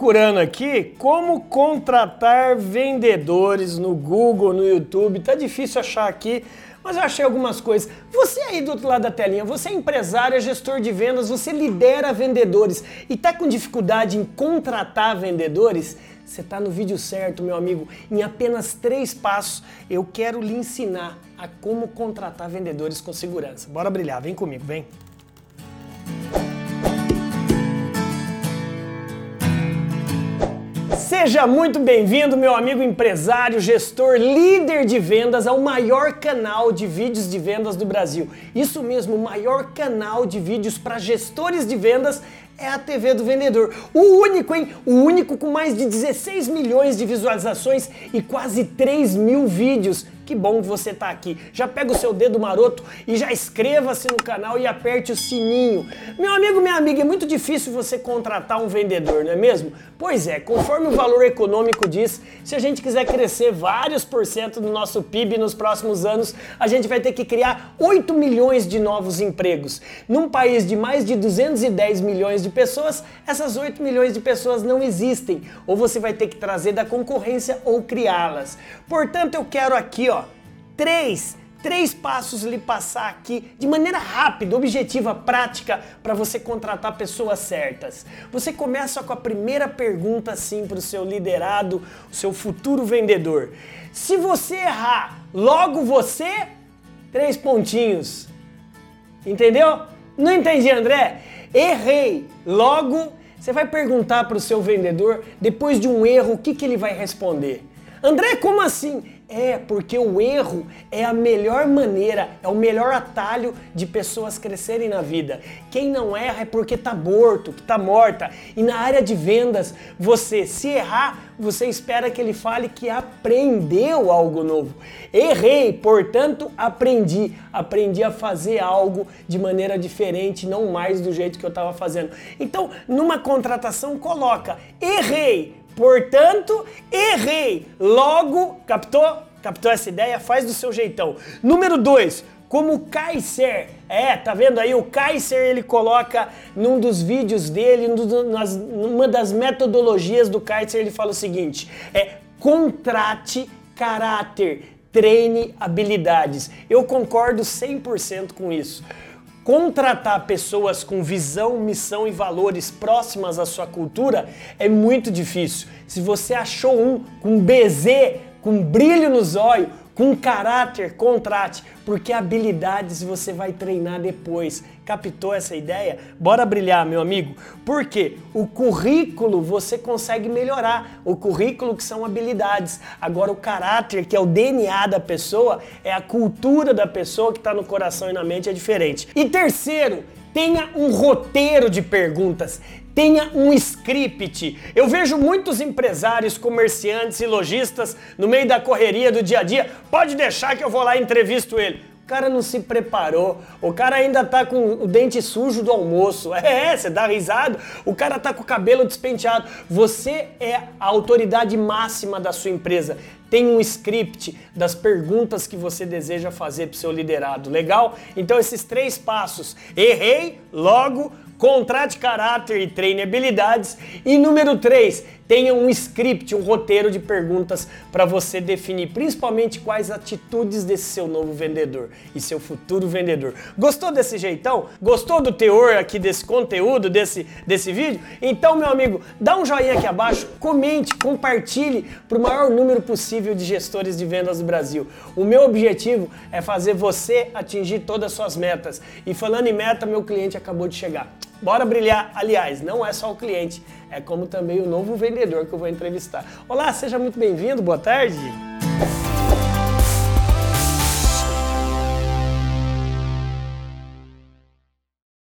procurando aqui como contratar vendedores no Google, no YouTube. Tá difícil achar aqui, mas eu achei algumas coisas. Você aí do outro lado da telinha, você é empresário, é gestor de vendas, você lidera vendedores e tá com dificuldade em contratar vendedores? Você está no vídeo certo, meu amigo. Em apenas três passos, eu quero lhe ensinar a como contratar vendedores com segurança. Bora brilhar, vem comigo, vem. Seja muito bem-vindo, meu amigo empresário, gestor, líder de vendas ao maior canal de vídeos de vendas do Brasil. Isso mesmo, o maior canal de vídeos para gestores de vendas é a TV do vendedor. O único, hein? O único com mais de 16 milhões de visualizações e quase 3 mil vídeos que bom que você está aqui. Já pega o seu dedo maroto e já inscreva-se no canal e aperte o sininho. Meu amigo, minha amiga, é muito difícil você contratar um vendedor, não é mesmo? Pois é, conforme o valor econômico diz, se a gente quiser crescer vários por cento do nosso PIB nos próximos anos, a gente vai ter que criar 8 milhões de novos empregos. Num país de mais de 210 milhões de pessoas, essas 8 milhões de pessoas não existem. Ou você vai ter que trazer da concorrência ou criá-las. Portanto, eu quero aqui, ó, três, três passos lhe passar aqui de maneira rápida, objetiva, prática para você contratar pessoas certas. Você começa com a primeira pergunta assim para o seu liderado, o seu futuro vendedor. Se você errar, logo você, três pontinhos. Entendeu? Não entendi, André? Errei. Logo, você vai perguntar para o seu vendedor, depois de um erro, o que, que ele vai responder? André, como assim? É, porque o erro é a melhor maneira, é o melhor atalho de pessoas crescerem na vida. Quem não erra é porque tá morto, que tá morta. E na área de vendas, você se errar, você espera que ele fale que aprendeu algo novo. Errei, portanto, aprendi. Aprendi a fazer algo de maneira diferente, não mais do jeito que eu estava fazendo. Então, numa contratação, coloca: errei, Portanto, errei. Logo, captou? Captou essa ideia? Faz do seu jeitão. Número 2. Como o Kaiser, é, tá vendo aí? O Kaiser ele coloca num dos vídeos dele, numa das metodologias do Kaiser, ele fala o seguinte: é contrate caráter, treine habilidades. Eu concordo 100% com isso. Contratar pessoas com visão, missão e valores próximas à sua cultura é muito difícil. Se você achou um com BZ, com brilho nos olhos, com caráter, contrate, porque habilidades você vai treinar depois. Captou essa ideia? Bora brilhar, meu amigo. Porque o currículo você consegue melhorar. O currículo que são habilidades. Agora o caráter, que é o DNA da pessoa, é a cultura da pessoa que está no coração e na mente é diferente. E terceiro, tenha um roteiro de perguntas. Tenha um script. Eu vejo muitos empresários, comerciantes e lojistas no meio da correria do dia a dia. Pode deixar que eu vou lá e entrevisto ele. O cara não se preparou, o cara ainda tá com o dente sujo do almoço. É, você dá risada, o cara tá com o cabelo despenteado. Você é a autoridade máxima da sua empresa. Tem um script das perguntas que você deseja fazer para o seu liderado. Legal? Então, esses três passos. Errei, logo contrate caráter e treine habilidades. E número 3, tenha um script, um roteiro de perguntas para você definir principalmente quais atitudes desse seu novo vendedor e seu futuro vendedor. Gostou desse jeitão? Gostou do teor aqui desse conteúdo, desse, desse vídeo? Então, meu amigo, dá um joinha aqui abaixo, comente, compartilhe para o maior número possível de gestores de vendas do Brasil. O meu objetivo é fazer você atingir todas as suas metas. E falando em meta, meu cliente acabou de chegar. Bora brilhar. Aliás, não é só o cliente, é como também o novo vendedor que eu vou entrevistar. Olá, seja muito bem-vindo, boa tarde.